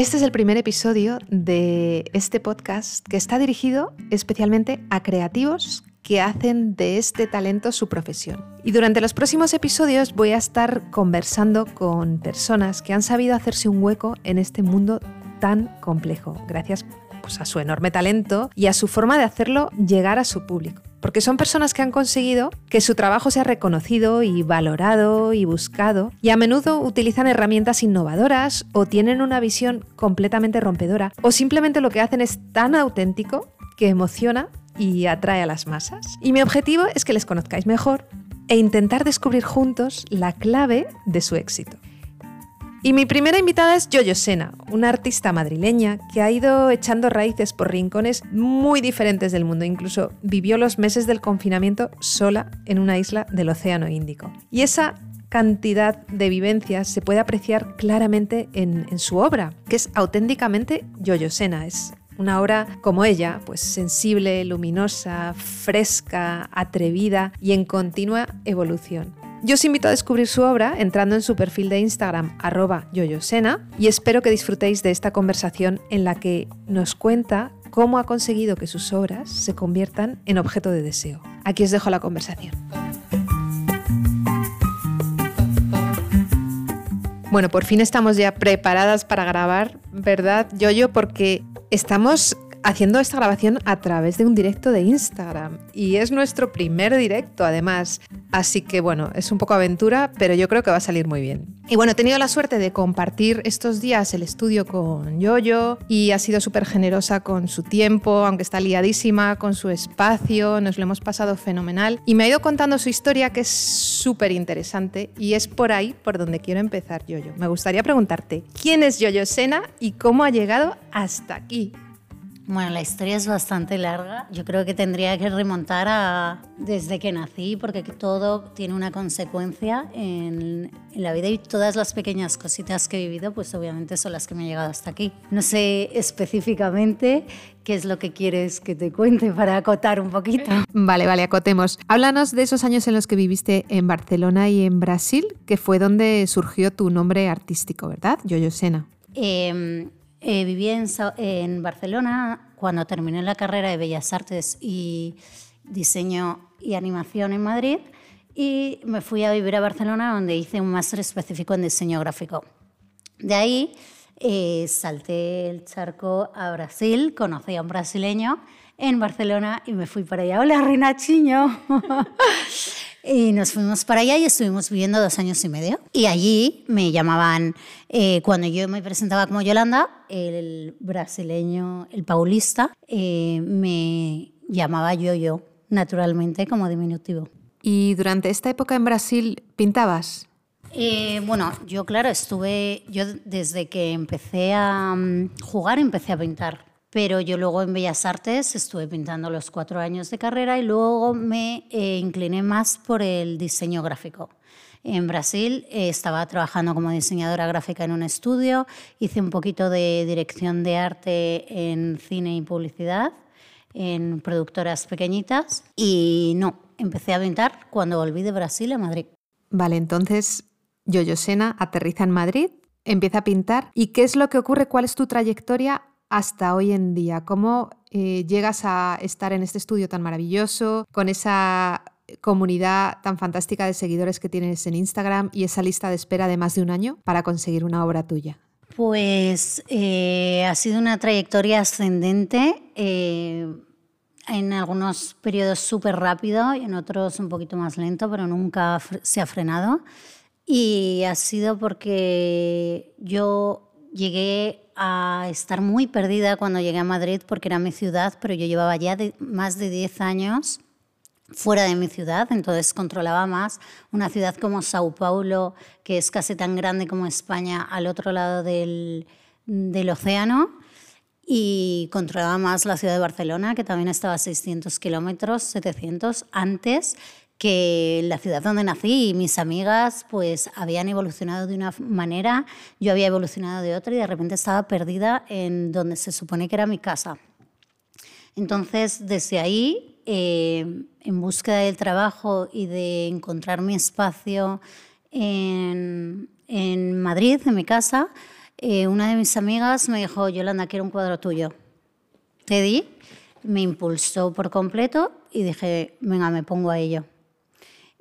Este es el primer episodio de este podcast que está dirigido especialmente a creativos que hacen de este talento su profesión. Y durante los próximos episodios voy a estar conversando con personas que han sabido hacerse un hueco en este mundo tan complejo, gracias pues, a su enorme talento y a su forma de hacerlo llegar a su público porque son personas que han conseguido que su trabajo sea reconocido y valorado y buscado, y a menudo utilizan herramientas innovadoras o tienen una visión completamente rompedora, o simplemente lo que hacen es tan auténtico que emociona y atrae a las masas. Y mi objetivo es que les conozcáis mejor e intentar descubrir juntos la clave de su éxito. Y mi primera invitada es Yoyo Sena, una artista madrileña que ha ido echando raíces por rincones muy diferentes del mundo. Incluso vivió los meses del confinamiento sola en una isla del Océano Índico. Y esa cantidad de vivencias se puede apreciar claramente en, su obra, que es auténticamente Yoyo Sena. Es una obra como ella, pues sensible, luminosa, fresca, atrevida y en continua evolución. Yo os invito a descubrir su obra entrando en su perfil de Instagram arroba yoyosena y espero que disfrutéis de esta conversación en la que nos cuenta cómo ha conseguido que sus obras se conviertan en objeto de deseo. Aquí os dejo la conversación. Bueno, por fin estamos ya preparadas para grabar, ¿verdad, Yoyo? Porque estamos haciendo esta grabación a través de un directo de Instagram. Y es nuestro primer directo, además. Así que bueno, es un poco aventura, pero yo creo que va a salir muy bien. Y bueno, he tenido la suerte de compartir estos días el estudio con Yoyo y ha sido súper generosa con su tiempo, aunque está liadísima, con su espacio, nos lo hemos pasado fenomenal. Y me ha ido contando su historia que es súper interesante y es por ahí por donde quiero empezar, Yoyo. Me gustaría preguntarte, ¿quién es Yoyo Sena y cómo ha llegado hasta aquí? Bueno, la historia es bastante larga. Yo creo que tendría que remontar a desde que nací, porque todo tiene una consecuencia en, en, la vida y todas las pequeñas cositas que he vivido, pues obviamente son las que me han llegado hasta aquí. No sé específicamente qué es lo que quieres que te cuente para acotar un poquito. Vale, vale, acotemos. Háblanos de esos años en los que viviste en Barcelona y en Brasil, que fue donde surgió tu nombre artístico, ¿verdad? Yoyo Sena. Eh, eh, viví en, Barcelona cuando terminé la carrera de Bellas Artes y Diseño y Animación en Madrid y me fui a vivir a Barcelona donde hice un máster específico en diseño gráfico. De ahí eh, salté el charco a Brasil, conocí a un brasileño en Barcelona y me fui para allá. Hola, Rinachiño. Y nos fuimos para allá y estuvimos viviendo dos años y medio. Y allí me llamaban, eh, cuando yo me presentaba como Yolanda, el brasileño, el paulista, eh, me llamaba yo-yo, naturalmente, como diminutivo. ¿Y durante esta época en Brasil pintabas? Eh, bueno, yo claro, estuve, yo desde que empecé a mm, jugar empecé a pintar pero yo luego en Bellas Artes estuve pintando los cuatro años de carrera y luego me eh, incliné más por el diseño gráfico. En Brasil eh, estaba trabajando como diseñadora gráfica en un estudio, hice un poquito de dirección de arte en cine y publicidad, en productoras pequeñitas y no, empecé a pintar cuando volví de Brasil a Madrid. Vale, entonces Yoyo Sena aterriza en Madrid, empieza a pintar. ¿Y qué es lo que ocurre? ¿Cuál es tu trayectoria hasta hoy en día? ¿Cómo eh, llegas a estar en este estudio tan maravilloso, con esa comunidad tan fantástica de seguidores que tienes en Instagram y esa lista de espera de más de un año para conseguir una obra tuya? Pues eh, ha sido una trayectoria ascendente. Eh, en algunos periodos súper rápido y en otros un poquito más lento, pero nunca se ha frenado. Y ha sido porque yo llegué a estar muy perdida cuando llegué a Madrid porque era mi ciudad, pero yo llevaba ya más de 10 años fuera de mi ciudad, entonces controlaba más una ciudad como Sao Paulo, que es casi tan grande como España al otro lado del, del océano, y controlaba más la ciudad de Barcelona, que también estaba a 600 kilómetros, 700 antes, que la ciudad donde nací y mis amigas pues habían evolucionado de una manera, yo había evolucionado de otra y de repente estaba perdida en donde se supone que era mi casa. Entonces, desde ahí, eh, en búsqueda del trabajo y de encontrar mi espacio en, Madrid, en mi casa, eh, una de mis amigas me dijo, Yolanda, quiero un cuadro tuyo. Te di, me impulsó por completo y dije, venga, me pongo a ello.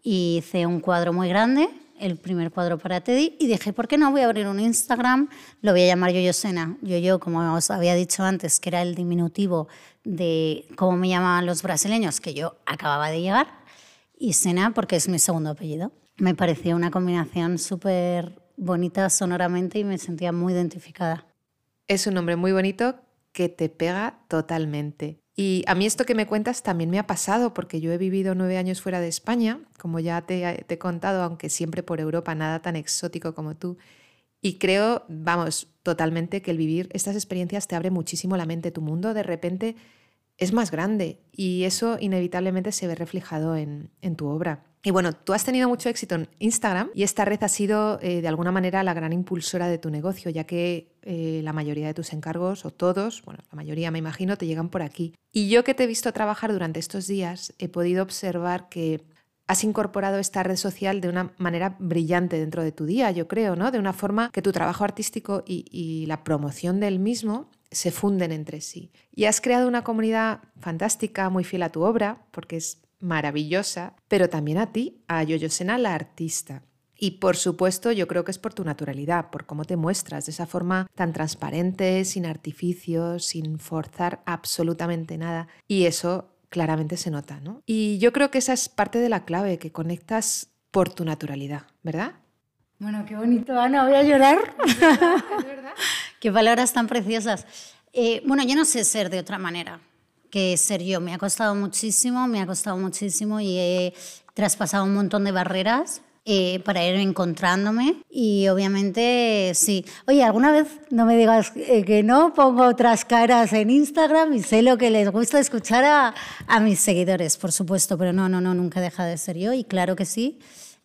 Hice un cuadro muy grande, el primer cuadro para Teddy, y dije, ¿por qué no voy a abrir un Instagram? Lo voy a llamar Yoyo Sena. Yo, como os había dicho antes, que era el diminutivo de cómo me llamaban los brasileños, que yo acababa de llegar, y Sena porque es mi segundo apellido. Me pareció una combinación súper bonita sonoramente y me sentía muy identificada. Es un nombre muy bonito que te pega totalmente. Y a mí esto que me cuentas también me ha pasado porque yo he vivido nueve años fuera de España, como ya te, he contado, aunque siempre por Europa, nada tan exótico como tú. Y creo, vamos, totalmente que el vivir estas experiencias te abre muchísimo la mente. Tu mundo de repente es más grande y eso inevitablemente se ve reflejado en, tu obra. Y bueno, tú has tenido mucho éxito en Instagram y esta red ha sido eh, de alguna manera la gran impulsora de tu negocio, ya que eh, la mayoría de tus encargos, o todos, bueno, la mayoría me imagino, te llegan por aquí. Y yo que te he visto trabajar durante estos días, he podido observar que has incorporado esta red social de una manera brillante dentro de tu día, yo creo, ¿no? De una forma que tu trabajo artístico y la promoción del mismo se funden entre sí. Y has creado una comunidad fantástica, muy fiel a tu obra, porque es maravillosa, pero también a ti, a Yoyosena la artista. Y por supuesto, yo creo que es por tu naturalidad, por cómo te muestras de esa forma tan transparente, sin artificios, sin forzar absolutamente nada. Y eso claramente se nota, ¿no? Y yo creo que esa es parte de la clave, que conectas por tu naturalidad, ¿verdad? Bueno, qué bonito, Ana, voy a llorar. ¿Es verdad? Qué palabras tan preciosas. Eh, bueno, yo no sé ser de otra manera que ser yo. Me ha costado muchísimo, me ha costado muchísimo y he traspasado un montón de barreras eh, para ir encontrándome y obviamente sí. Oye, alguna vez no me digas eh, que no, pongo otras caras en Instagram y sé lo que les gusta escuchar a, a mis seguidores, por supuesto, pero no, no, no, nunca deja de ser yo y claro que sí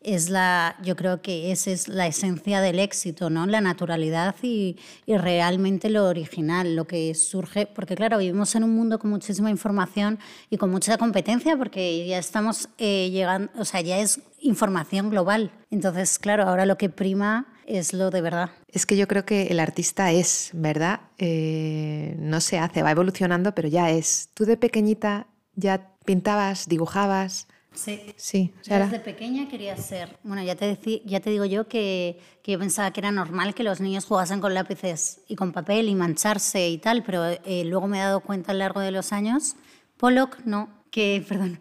es la, yo creo que esa es la esencia del éxito, ¿no? La naturalidad y, y, realmente lo original, lo que surge, porque claro, vivimos en un mundo con muchísima información y con mucha competencia, porque ya estamos eh, llegando, o sea, ya es información global. Entonces, claro, ahora lo que prima es lo de verdad. Es que yo creo que el artista es, ¿verdad? Eh, no se hace, va evolucionando, pero ya es. Tú de pequeñita ya pintabas, dibujabas. Sí. Sí. Desde pequeña quería ser. Bueno, ya te, ya te digo yo que, que, yo pensaba que era normal que los niños jugasen con lápices y con papel y mancharse y tal, pero eh, luego me he dado cuenta a lo largo de los años, Pollock no, que, perdón,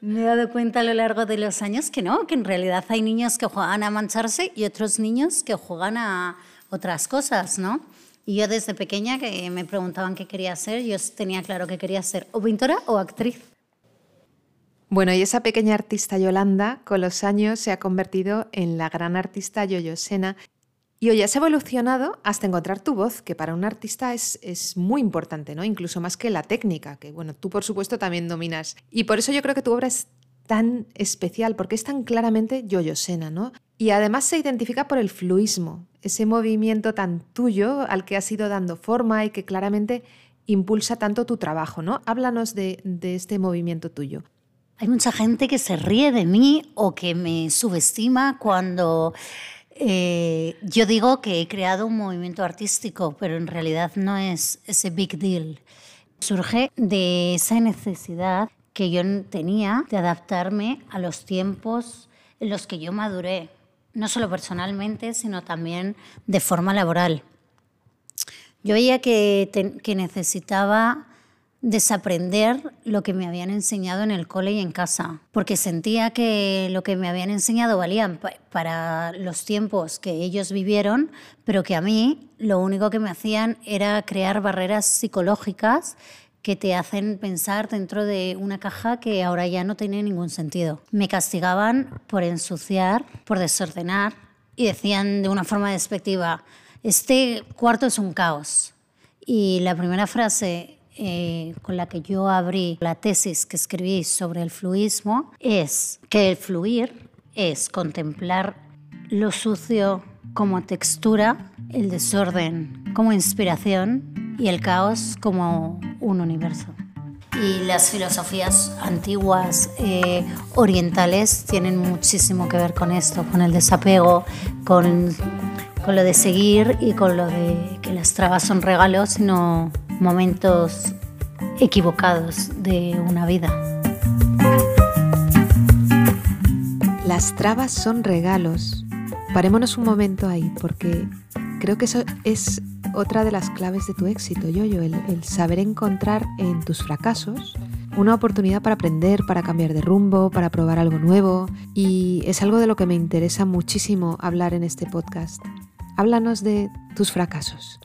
me he dado cuenta a lo largo de los años que no, que en realidad hay niños que juegan a mancharse y otros niños que juegan a otras cosas, ¿no? Y yo desde pequeña que me preguntaban qué quería ser, yo tenía claro que quería ser o pintora o actriz. Bueno, y esa pequeña artista Yolanda con los años se ha convertido en la gran artista Yoyo Sena y hoy has evolucionado hasta encontrar tu voz, que para un artista es, es, muy importante, ¿no? Incluso más que la técnica, que bueno, tú por supuesto también dominas. Y por eso yo creo que tu obra es tan especial, porque es tan claramente Sena, ¿no? Y además se identifica por el fluismo, ese movimiento tan tuyo al que has ido dando forma y que claramente impulsa tanto tu trabajo, ¿no? Háblanos de, de este movimiento tuyo. Hay mucha gente que se ríe de mí o que me subestima cuando eh, yo digo que he creado un movimiento artístico, pero en realidad no es ese big deal. Surge de esa necesidad que yo tenía de adaptarme a los tiempos en los que yo maduré, no solo personalmente, sino también de forma laboral. Yo veía que, que necesitaba desaprender lo que me habían enseñado en el cole y en casa, porque sentía que lo que me habían enseñado valía para los tiempos que ellos vivieron, pero que a mí lo único que me hacían era crear barreras psicológicas que te hacen pensar dentro de una caja que ahora ya no tiene ningún sentido. Me castigaban por ensuciar, por desordenar y decían de una forma despectiva, este cuarto es un caos. Y la primera frase eh, con la que yo abrí la tesis que escribí sobre el fluismo es que el fluir es contemplar lo sucio como textura, el desorden como inspiración y el caos como un universo. Y las filosofías antiguas eh, orientales tienen muchísimo que ver con esto, con el desapego, con con lo de seguir y con lo de que las trabas son regalos, sino momentos equivocados de una vida. Las trabas son regalos. Parémonos un momento ahí, porque creo que eso es otra de las claves de tu éxito, Yoyo, el, el saber encontrar en tus fracasos una oportunidad para aprender, para cambiar de rumbo, para probar algo nuevo y es algo de lo que me interesa muchísimo hablar en este podcast. Háblanos de tus fracasos.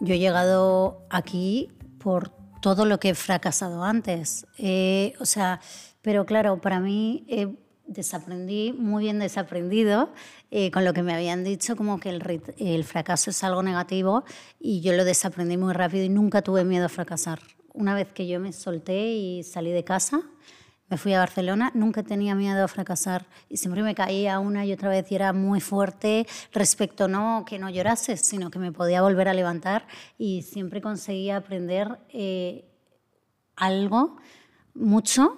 Yo he llegado aquí por todo lo que he fracasado antes. Eh, o sea, pero claro, para mí eh, desaprendí, muy bien desaprendido, eh, con lo que me habían dicho, como que el, el fracaso es algo negativo y yo lo desaprendí muy rápido y nunca tuve miedo a fracasar. Una vez que yo me solté y salí de casa, me fui a Barcelona, nunca tenía miedo a fracasar y siempre me caía una y otra vez y era muy fuerte respecto no que no llorase, sino que me podía volver a levantar y siempre conseguía aprender eh, algo, mucho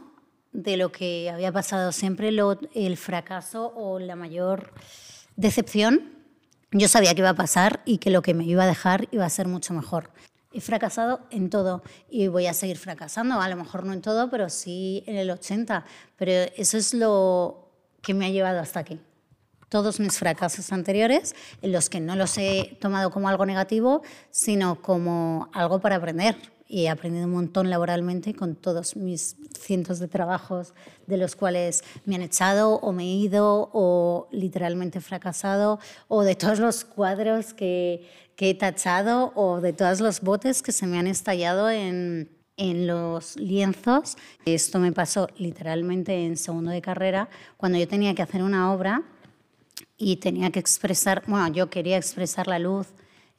de lo que había pasado. Siempre el fracaso o la mayor decepción, yo sabía que iba a pasar y que lo que me iba a dejar iba a ser mucho mejor he fracasado en todo y voy a seguir fracasando, a lo mejor no en todo, pero sí en el 80. Pero eso es lo que me ha llevado hasta aquí. Todos mis fracasos anteriores, en los que no los he tomado como algo negativo, sino como algo para aprender. Y he aprendido un montón laboralmente con todos mis cientos de trabajos de los cuales me han echado o me he ido o literalmente fracasado o de todos los cuadros que, que he tachado o de todos los botes que se me han estallado en, en los lienzos. Esto me pasó literalmente en segundo de carrera, cuando yo tenía que hacer una obra y tenía que expresar, bueno, yo quería expresar la luz,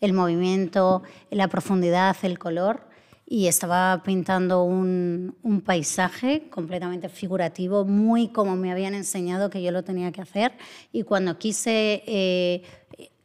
el movimiento, la profundidad, el color, y estaba pintando un, un, paisaje completamente figurativo, muy como me habían enseñado que yo lo tenía que hacer. Y cuando quise eh,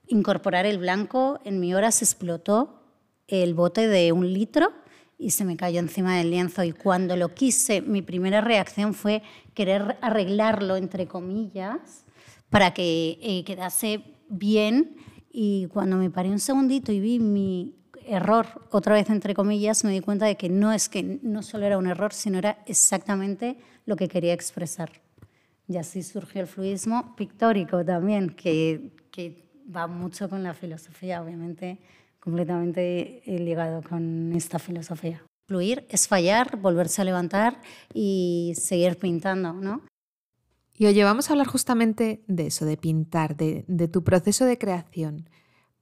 incorporar el blanco, en mi hora se explotó el bote de un litro y se me cayó encima del lienzo. Y cuando lo quise, mi primera reacción fue querer arreglarlo, entre comillas, para que eh, quedase bien. Y cuando me paré un segundito y vi mi error, otra vez entre comillas, me di cuenta de que no es que no solo era un error, sino era exactamente lo que quería expresar. Y así surgió el fluidismo pictórico también, que, que va mucho con la filosofía, obviamente, completamente ligado con esta filosofía. Fluir es fallar, volverse a levantar y seguir pintando, ¿no? Y oye, vamos a hablar justamente de eso, de pintar, de, de tu proceso de creación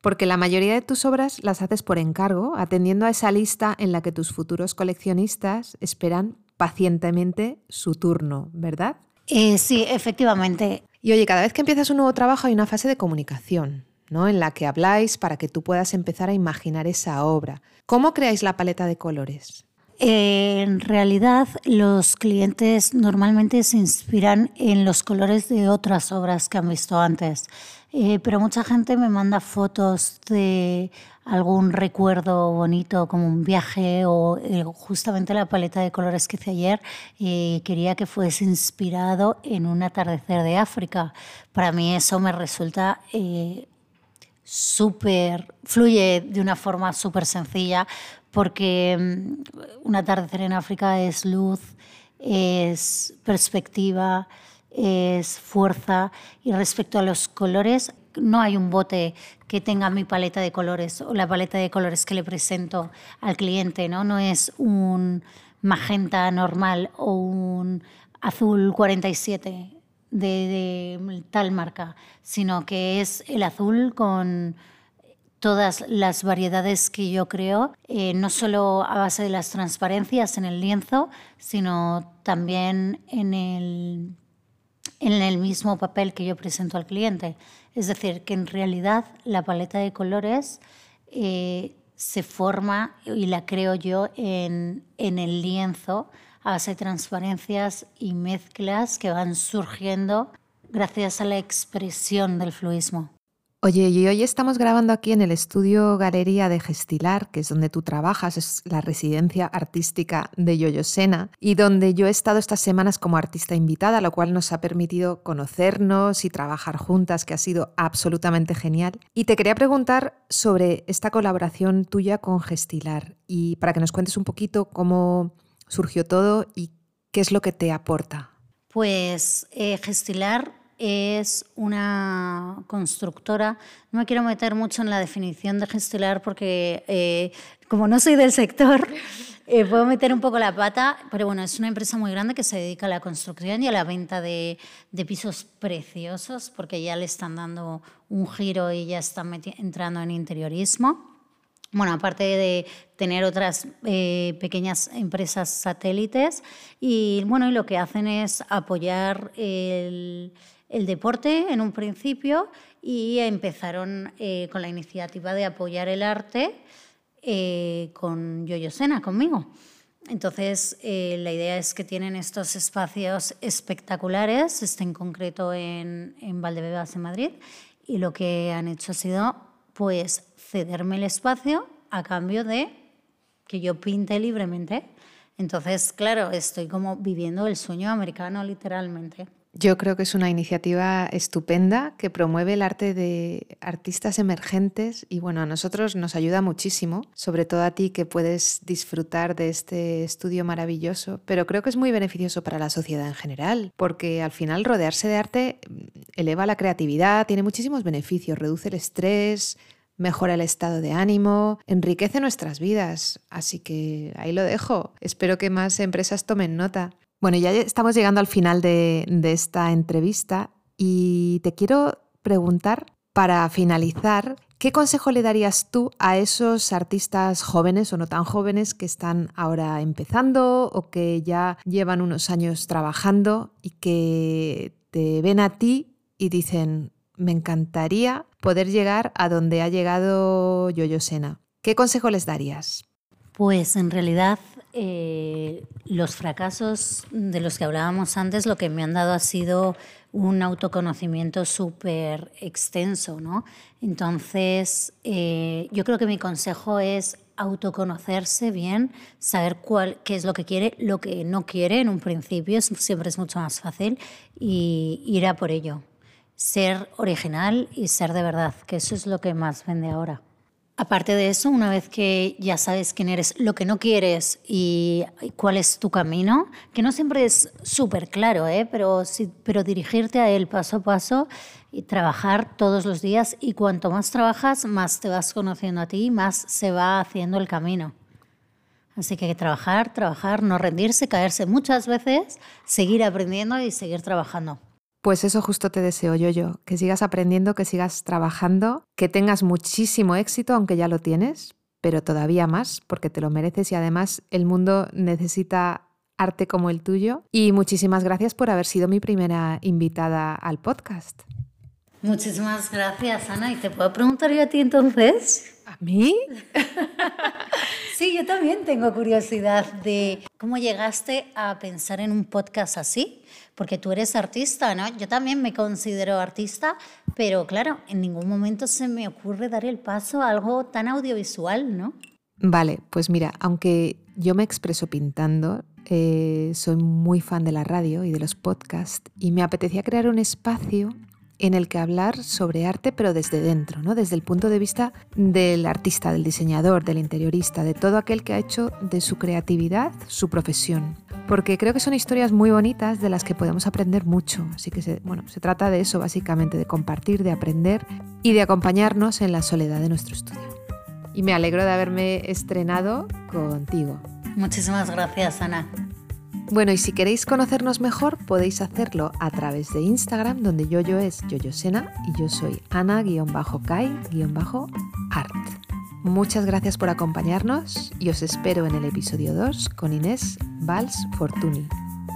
porque la mayoría de tus obras las haces por encargo, atendiendo a esa lista en la que tus futuros coleccionistas esperan pacientemente su turno, ¿verdad? Eh, sí, efectivamente. Y oye, cada vez que empiezas un nuevo trabajo hay una fase de comunicación, ¿no? En la que habláis para que tú puedas empezar a imaginar esa obra. ¿Cómo creáis la paleta de colores? Eh, en realidad, los clientes normalmente se inspiran en los colores de otras obras que han visto antes, eh, pero mucha gente me manda fotos de algún recuerdo bonito, como un viaje o eh, justamente la paleta de colores que hice ayer. quería que fuese inspirado en un atardecer de África. Para mí eso me resulta súper, fluye de una forma súper sencilla porque mm, un atardecer en África es luz, es perspectiva, es fuerza y respecto a los colores no hay un bote que tenga mi paleta de colores o la paleta de colores que le presento al cliente, ¿no? No es un magenta normal o un azul 47 de, tal marca, sino que es el azul con todas las variedades que yo creo, eh, no solo a base de las transparencias en el lienzo, sino también en el, en el mismo papel que yo presento al cliente. Es decir, que en realidad la paleta de colores eh, se forma y la creo yo en, en el lienzo de transparencias y mezclas que van surgiendo gracias a la expresión del fluismo. Oye, y hoy estamos grabando aquí en el estudio Galería de Gestilar, que es donde tú trabajas, es la residencia artística de Yoyo Sena, y donde yo he estado estas semanas como artista invitada, lo cual nos ha permitido conocernos y trabajar juntas, que ha sido absolutamente genial. Y te quería preguntar sobre esta colaboración tuya con Gestilar, y para que nos cuentes un poquito cómo surgió todo y qué es lo que te aporta. Pues eh, Gestilar es una constructora. No me quiero meter mucho en la definición de gestilar porque eh, como no soy del sector, eh, puedo meter un poco la pata, pero bueno, es una empresa muy grande que se dedica a la construcción y a la venta de, pisos preciosos porque ya le están dando un giro y ya están entrando en interiorismo. Bueno, aparte de tener otras eh, pequeñas empresas satélites y bueno, y lo que hacen es apoyar el deporte en un principio y empezaron eh, con la iniciativa de apoyar el arte eh, con Yoyo Sena, conmigo. Entonces, eh, la idea es que tienen estos espacios espectaculares, este en concreto en, en Valdebebas, en Madrid, y lo que han hecho ha sido pues cederme el espacio a cambio de que yo pinte libremente. Entonces, claro, estoy como viviendo el sueño americano literalmente. Yo creo que es una iniciativa estupenda que promueve el arte de artistas emergentes y bueno, a nosotros nos ayuda muchísimo, sobre todo a ti que puedes disfrutar de este estudio maravilloso, pero creo que es muy beneficioso para la sociedad en general, porque al final rodearse de arte mm, eleva la creatividad, tiene muchísimos beneficios, reduce el estrés, mejora el estado de ánimo, enriquece nuestras vidas. Así que ahí lo dejo. Espero que más empresas tomen nota. Bueno, ya estamos llegando al final de, esta entrevista y te quiero preguntar, para finalizar, ¿qué consejo le darías tú a esos artistas jóvenes o no tan jóvenes que están ahora empezando o que ya llevan unos años trabajando y que te ven a ti y dicen, me encantaría poder llegar a donde ha llegado Yoyo Sena? ¿Qué consejo les darías? Pues en realidad eh, los fracasos de los que hablábamos antes lo que me han dado ha sido un autoconocimiento súper extenso, ¿no? Entonces, eh, yo creo que mi consejo es autoconocerse bien, saber cuál, qué es lo que quiere, lo que no quiere en un principio, siempre es mucho más fácil, y ir a por ello. Ser original y ser de verdad, que eso es lo que más vende ahora. Aparte de eso, una vez que ya sabes quién eres, lo que no quieres y cuál es tu camino, que no siempre es súper claro, ¿eh? pero, sí, pero dirigirte a él paso a paso y trabajar todos los días y cuanto más trabajas, más te vas conociendo a ti, más se va haciendo el camino. Así que hay que trabajar, trabajar, no rendirse, caerse muchas veces, seguir aprendiendo y seguir trabajando. Pues eso justo te deseo yo, yo, que sigas aprendiendo, que sigas trabajando, que tengas muchísimo éxito, aunque ya lo tienes, pero todavía más, porque te lo mereces y además el mundo necesita arte como el tuyo. Y muchísimas gracias por haber sido mi primera invitada al podcast. Muchísimas gracias, Ana. ¿Y te puedo preguntar yo a ti entonces? ¿A mí? sí, yo también tengo curiosidad de cómo llegaste a pensar en un podcast así porque tú eres artista, ¿no? Yo también me considero artista, pero claro, en ningún momento se me ocurre dar el paso a algo tan audiovisual, ¿no? Vale, pues mira, aunque yo me expreso pintando, eh, soy muy fan de la radio y de los podcasts y me apetecía crear un espacio en el que hablar sobre arte, pero desde dentro, ¿no? desde el punto de vista del artista, del diseñador, del interiorista, de todo aquel que ha hecho de su creatividad su profesión. Porque creo que son historias muy bonitas de las que podemos aprender mucho. Así que bueno, se trata de eso básicamente, de compartir, de aprender y de acompañarnos en la soledad de nuestro estudio. Y me alegro de haberme estrenado contigo. Muchísimas gracias, Ana. Bueno, y si queréis conocernos mejor, podéis hacerlo a través de Instagram, donde Yoyo es Yoyosena y yo soy Ana-Kai-Art. Muchas gracias por acompañarnos y os espero en el episodio 2 con Inés Valls Fortuny,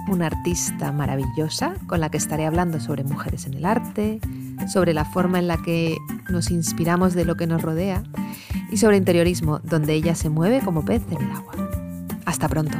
una artista maravillosa con la que estaré hablando sobre mujeres en el arte, sobre la forma en la que nos inspiramos de lo que nos rodea y sobre interiorismo, donde ella se mueve como pez en el agua. Hasta pronto.